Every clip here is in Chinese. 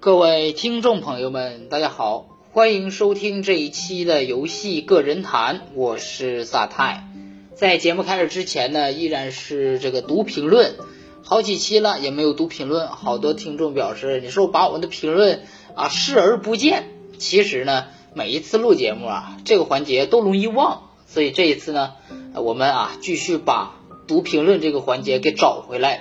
各位听众朋友们，大家好，欢迎收听这一期的游戏个人谈，我是萨泰。在节目开始之前呢，依然是这个读评论，好几期了也没有读评论，好多听众表示你说我把我们的评论啊视而不见。其实呢，每一次录节目啊，这个环节都容易忘，所以这一次呢，我们啊继续把读评论这个环节给找回来。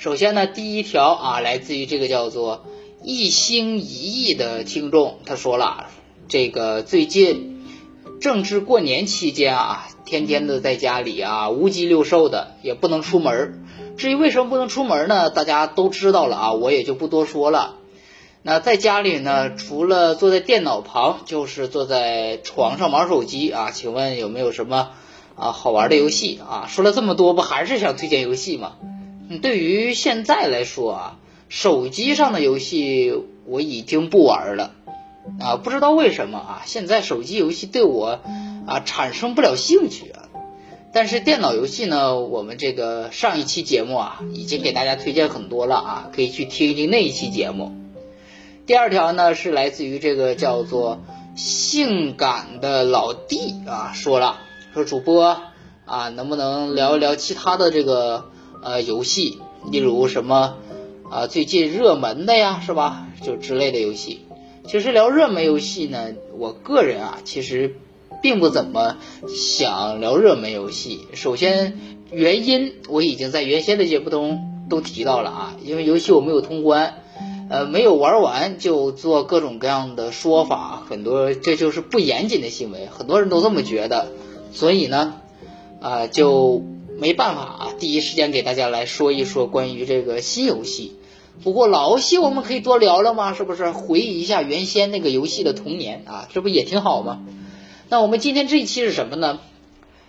首先呢，第一条啊，来自于这个叫做一心一意的听众，他说了，这个最近正值过年期间啊，天天的在家里啊，无鸡六兽的，也不能出门。至于为什么不能出门呢？大家都知道了啊，我也就不多说了。那在家里呢，除了坐在电脑旁，就是坐在床上玩手机啊。请问有没有什么啊好玩的游戏啊？说了这么多，不还是想推荐游戏吗？对于现在来说啊，手机上的游戏我已经不玩了啊，不知道为什么啊，现在手机游戏对我啊产生不了兴趣啊。但是电脑游戏呢，我们这个上一期节目啊，已经给大家推荐很多了啊，可以去听一听那一期节目。第二条呢是来自于这个叫做性感的老弟啊，说了说主播啊，能不能聊一聊其他的这个呃游戏，例如什么啊最近热门的呀，是吧？就之类的游戏。其实聊热门游戏呢，我个人啊其实并不怎么想聊热门游戏。首先原因我已经在原先的节目中都提到了啊，因为游戏我没有通关。呃，没有玩完就做各种各样的说法，很多这就是不严谨的行为，很多人都这么觉得，所以呢，啊就没办法啊，第一时间给大家来说一说关于这个新游戏。不过老游戏我们可以多聊聊吗？是不是回忆一下原先那个游戏的童年啊？这不也挺好吗？那我们今天这一期是什么呢？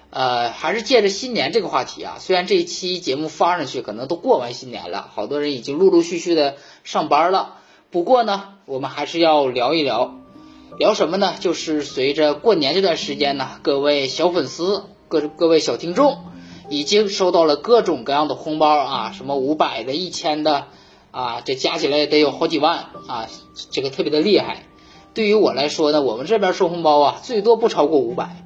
呃，还是借着新年这个话题啊，虽然这一期节目发上去可能都过完新年了，好多人已经陆陆续续的上班了。不过呢，我们还是要聊一聊，聊什么呢？就是随着过年这段时间呢，各位小粉丝、各各位小听众已经收到了各种各样的红包啊，什么五百的、一千的啊，这加起来得有好几万啊，这个特别的厉害。对于我来说呢，我们这边收红包啊，最多不超过五百。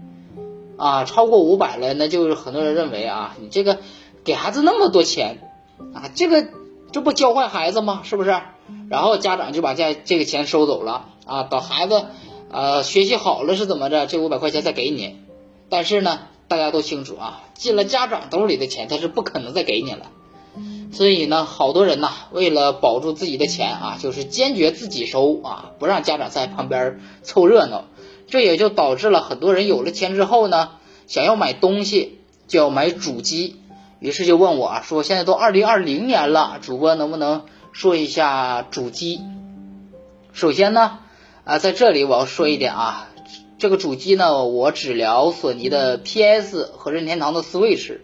啊，超过五百了，那就是很多人认为啊，你这个给孩子那么多钱啊，这个这不教坏孩子吗？是不是？然后家长就把这这个钱收走了啊，等孩子呃学习好了是怎么着，这五百块钱再给你。但是呢，大家都清楚啊，进了家长兜里的钱，他是不可能再给你了。所以呢，好多人呐，为了保住自己的钱啊，就是坚决自己收啊，不让家长在旁边凑热闹。这也就导致了很多人有了钱之后呢，想要买东西就要买主机，于是就问我啊，说现在都二零二零年了，主播能不能说一下主机？首先呢，啊，在这里我要说一点啊，这个主机呢，我只聊索尼的 PS 和任天堂的 Switch，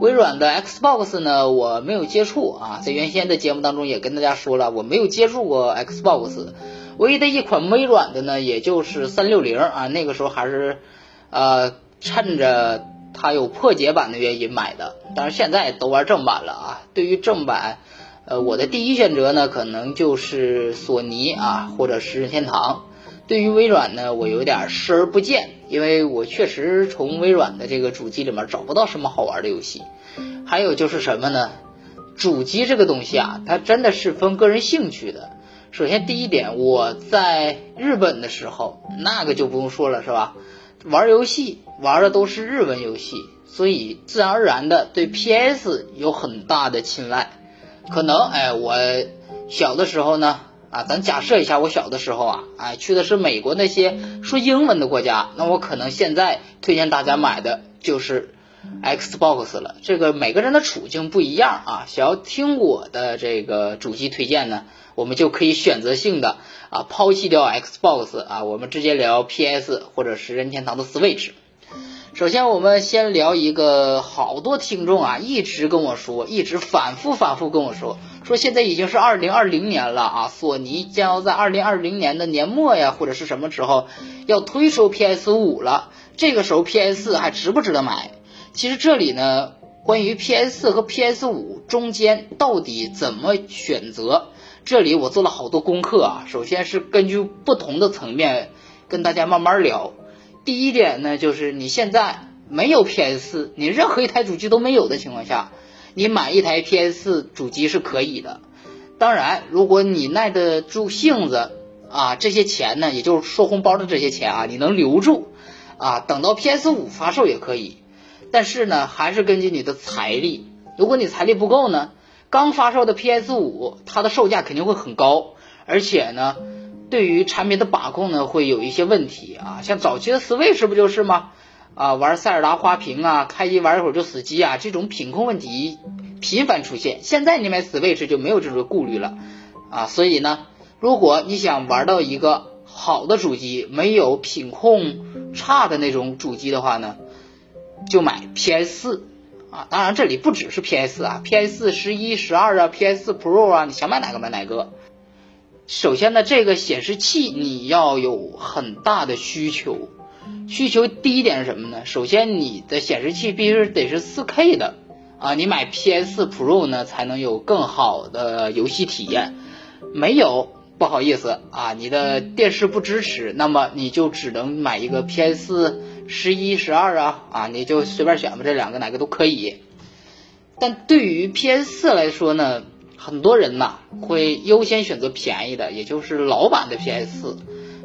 微软的 Xbox 呢，我没有接触啊，在原先的节目当中也跟大家说了，我没有接触过 Xbox。唯一的一款微软的呢，也就是三六零啊，那个时候还是，呃，趁着它有破解版的原因买的。但是现在都玩正版了啊。对于正版，呃，我的第一选择呢，可能就是索尼啊，或者是任天堂。对于微软呢，我有点视而不见，因为我确实从微软的这个主机里面找不到什么好玩的游戏。还有就是什么呢？主机这个东西啊，它真的是分个人兴趣的。首先，第一点，我在日本的时候，那个就不用说了，是吧？玩游戏玩的都是日文游戏，所以自然而然的对 PS 有很大的青睐。可能，哎，我小的时候呢，啊，咱假设一下，我小的时候啊，哎，去的是美国那些说英文的国家，那我可能现在推荐大家买的就是 Xbox 了。这个每个人的处境不一样啊，想要听我的这个主机推荐呢？我们就可以选择性的啊抛弃掉 Xbox 啊，我们直接聊 PS 或者是任天堂的 Switch。首先，我们先聊一个好多听众啊一直跟我说，一直反复反复跟我说，说现在已经是二零二零年了啊，索尼将要在二零二零年的年末呀或者是什么时候要推出 PS 五了，这个时候 PS 四还值不值得买？其实这里呢。关于 PS 4和 PS 5中间到底怎么选择，这里我做了好多功课啊。首先是根据不同的层面跟大家慢慢聊。第一点呢，就是你现在没有 PS 4，你任何一台主机都没有的情况下，你买一台 PS 4主机是可以的。当然，如果你耐得住性子啊，这些钱呢，也就是收红包的这些钱啊，你能留住啊，等到 PS 5发售也可以。但是呢，还是根据你的财力。如果你财力不够呢，刚发售的 PS 5它的售价肯定会很高，而且呢。对于产品的把控呢，会有一些问题啊，像早期的 Switch 不就是吗？啊，玩塞尔达花屏啊，开机玩一会儿就死机啊，这种品控问题频繁出现。现在你买 Switch 就没有这种顾虑了啊，所以呢，如果你想玩到一个好的主机，没有品控差的那种主机的话呢，就买 PS 四啊。当然这里不只是 PS 四啊，PS 四、十一、十二啊，PS 四 Pro 啊，你想买哪个买哪个。首先呢，这个显示器你要有很大的需求，需求第一点是什么呢？首先你的显示器必须得是 4K 的啊，你买 PS4 Pro 呢才能有更好的游戏体验。没有，不好意思啊，你的电视不支持，那么你就只能买一个 PS4 十一、十二啊啊，你就随便选吧，这两个哪个都可以。但对于 PS 四来说呢？很多人呐会优先选择便宜的，也就是老版的 PS，四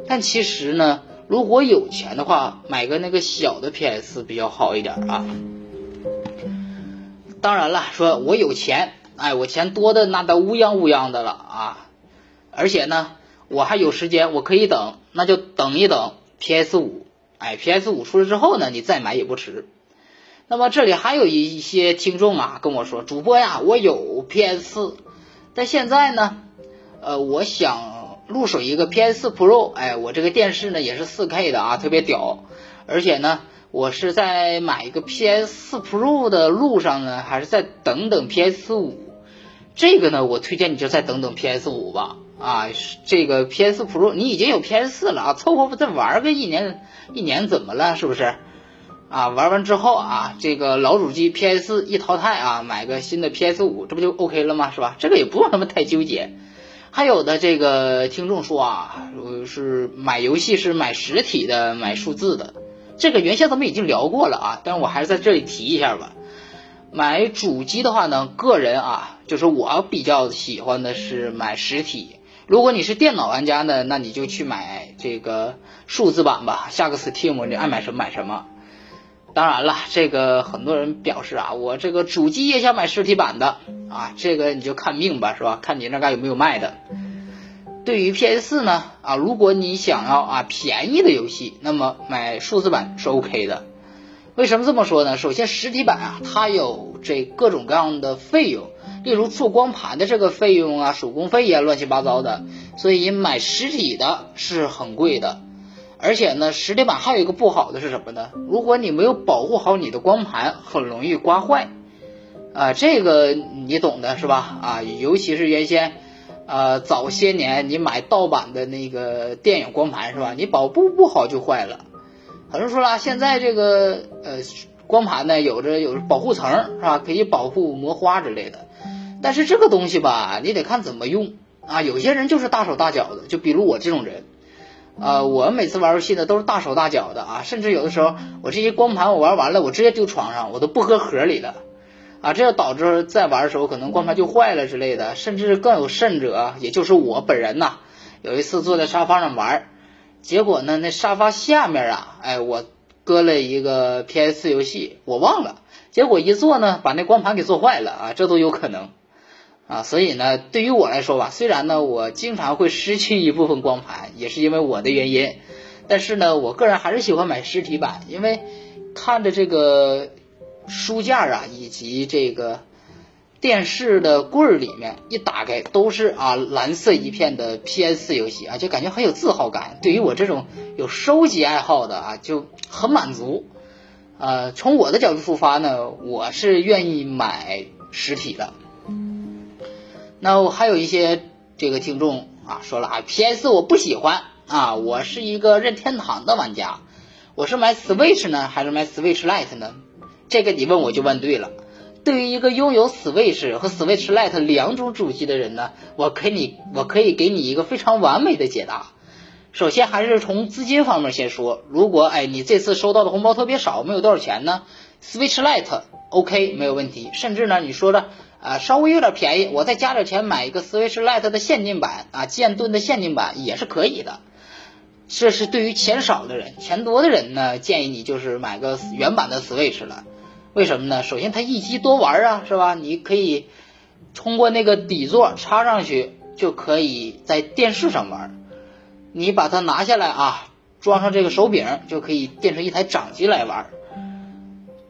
但其实呢，如果有钱的话，买个那个小的 PS 四比较好一点啊。当然了，说我有钱，哎，我钱多的那都乌泱乌泱的了啊，而且呢，我还有时间，我可以等，那就等一等 PS 五，哎，PS 五出来之后呢，你再买也不迟。那么这里还有一些听众啊跟我说，主播呀，我有 PS。但现在呢，呃，我想入手一个 PS 4 Pro，哎，我这个电视呢也是 4K 的啊，特别屌。而且呢，我是在买一个 PS 4 Pro 的路上呢，还是再等等 PS 5？这个呢，我推荐你就再等等 PS 5吧。啊，这个 PS Pro 你已经有 PS 4了啊，凑合再玩个一年，一年怎么了？是不是？啊，玩完之后啊，这个老主机 PS 一淘汰啊，买个新的 PS 五，这不就 OK 了吗？是吧？这个也不用那么太纠结。还有的这个听众说啊，是买游戏是买实体的，买数字的。这个原先咱们已经聊过了啊，但是我还是在这里提一下吧。买主机的话呢，个人啊，就是我比较喜欢的是买实体。如果你是电脑玩家呢，那你就去买这个数字版吧，下个 Steam，你爱买什么买什么。当然了，这个很多人表示啊，我这个主机也想买实体版的啊，这个你就看命吧，是吧？看你那嘎有没有卖的。对于 PS 四呢，啊，如果你想要啊便宜的游戏，那么买数字版是 OK 的。为什么这么说呢？首先，实体版啊，它有这各种各样的费用，例如做光盘的这个费用啊，手工费呀，乱七八糟的，所以买实体的是很贵的。而且呢，实体版还有一个不好的是什么呢？如果你没有保护好你的光盘，很容易刮坏。啊，这个你懂的是吧？啊，尤其是原先，呃，早些年你买盗版的那个电影光盘是吧？你保护不好就坏了。很多人说了，现在这个呃光盘呢，有着有保护层是吧？可以保护磨花之类的。但是这个东西吧，你得看怎么用啊。有些人就是大手大脚的，就比如我这种人。呃，我每次玩游戏呢都是大手大脚的啊，甚至有的时候我这些光盘我玩完了，我直接丢床上，我都不搁盒里了啊，这要导致再玩的时候可能光盘就坏了之类的，甚至更有甚者，也就是我本人呐，有一次坐在沙发上玩，结果呢那沙发下面啊，哎我搁了一个 PS 游戏，我忘了，结果一坐呢把那光盘给坐坏了啊，这都有可能。啊，所以呢，对于我来说吧，虽然呢，我经常会失去一部分光盘，也是因为我的原因，但是呢，我个人还是喜欢买实体版，因为看着这个书架啊，以及这个电视的柜儿里面一打开都是啊蓝色一片的 PS 游戏啊，就感觉很有自豪感。对于我这种有收集爱好的啊，就很满足。呃，从我的角度出发呢，我是愿意买实体的。那我还有一些这个听众啊说了啊，PS 我不喜欢啊，我是一个任天堂的玩家，我是买 Switch 呢还是买 Switch Lite 呢？这个你问我就问对了。对于一个拥有 Switch 和 Switch Lite 两种主机的人呢，我可以我可以给你一个非常完美的解答。首先还是从资金方面先说，如果哎你这次收到的红包特别少，没有多少钱呢，Switch Lite OK 没有问题，甚至呢你说的啊稍微有点便宜，我再加点钱买一个 Switch Lite 的限定版啊剑盾的限定版也是可以的。这是对于钱少的人，钱多的人呢，建议你就是买个原版的 Switch 了。为什么呢？首先它一机多玩啊，是吧？你可以通过那个底座插上去，就可以在电视上玩。你把它拿下来啊，装上这个手柄，就可以变成一台掌机来玩。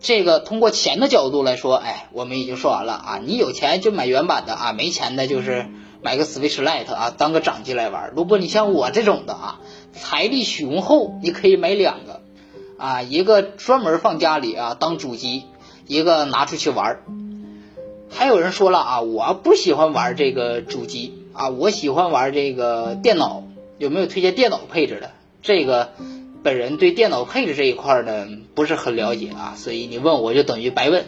这个通过钱的角度来说，哎，我们已经说完了啊。你有钱就买原版的啊，没钱的就是买个 Switch Lite 啊，当个掌机来玩。如果你像我这种的啊，财力雄厚，你可以买两个啊，一个专门放家里啊当主机，一个拿出去玩。还有人说了啊，我不喜欢玩这个主机啊，我喜欢玩这个电脑。有没有推荐电脑配置的？这个本人对电脑配置这一块呢不是很了解啊，所以你问我就等于白问。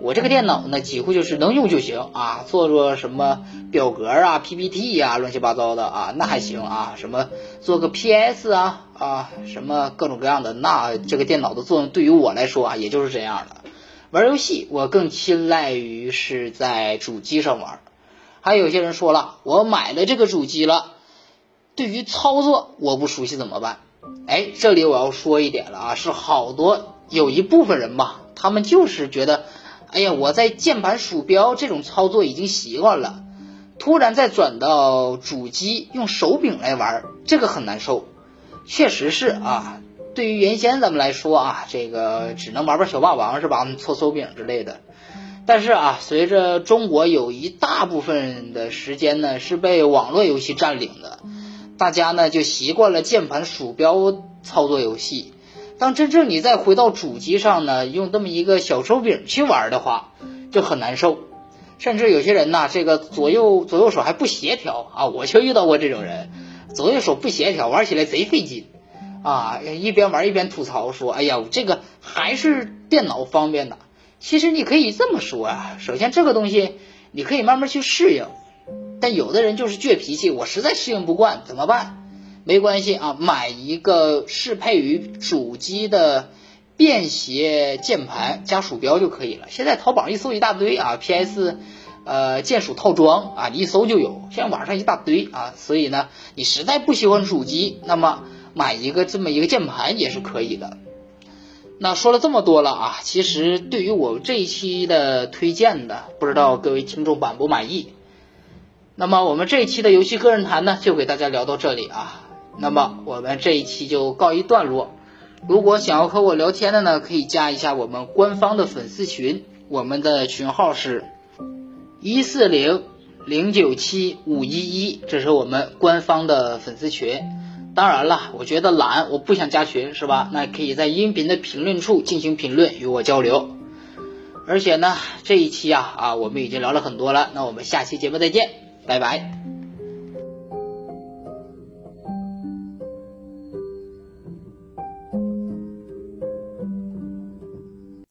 我这个电脑呢几乎就是能用就行啊，做做什么表格啊、PPT 呀、乱七八糟的啊，那还行啊。什么做个 PS 啊啊，什么各种各样的，那这个电脑的作用对于我来说啊，也就是这样的。玩游戏我更青睐于是在主机上玩。还有些人说了，我买了这个主机了。对于操作我不熟悉怎么办？哎，这里我要说一点了啊，是好多有一部分人吧，他们就是觉得，哎呀，我在键盘鼠标这种操作已经习惯了，突然再转到主机用手柄来玩，这个很难受。确实是啊，对于原先咱们来说啊，这个只能玩玩小霸王是吧，搓手柄之类的。但是啊，随着中国有一大部分的时间呢是被网络游戏占领的。大家呢就习惯了键盘鼠标操作游戏，当真正你再回到主机上呢，用这么一个小手柄去玩的话，就很难受。甚至有些人呢，这个左右左右手还不协调啊，我就遇到过这种人，左右手不协调，玩起来贼费劲啊，一边玩一边吐槽说：“哎呀，这个还是电脑方便的。”其实你可以这么说啊，首先这个东西你可以慢慢去适应。但有的人就是倔脾气，我实在适应不惯，怎么办？没关系啊，买一个适配于主机的便携键盘加鼠标就可以了。现在淘宝一搜一大堆啊，PS，呃，键鼠套装啊，你一搜就有，现在网上一大堆啊。所以呢，你实在不喜欢主机，那么买一个这么一个键盘也是可以的。那说了这么多了啊，其实对于我这一期的推荐的，不知道各位听众满不满意？那么我们这一期的游戏个人谈呢，就给大家聊到这里啊。那么我们这一期就告一段落。如果想要和我聊天的呢，可以加一下我们官方的粉丝群，我们的群号是一四零零九七五一一，这是我们官方的粉丝群。当然了，我觉得懒，我不想加群，是吧？那可以在音频的评论处进行评论，与我交流。而且呢，这一期啊啊，我们已经聊了很多了，那我们下期节目再见。拜拜。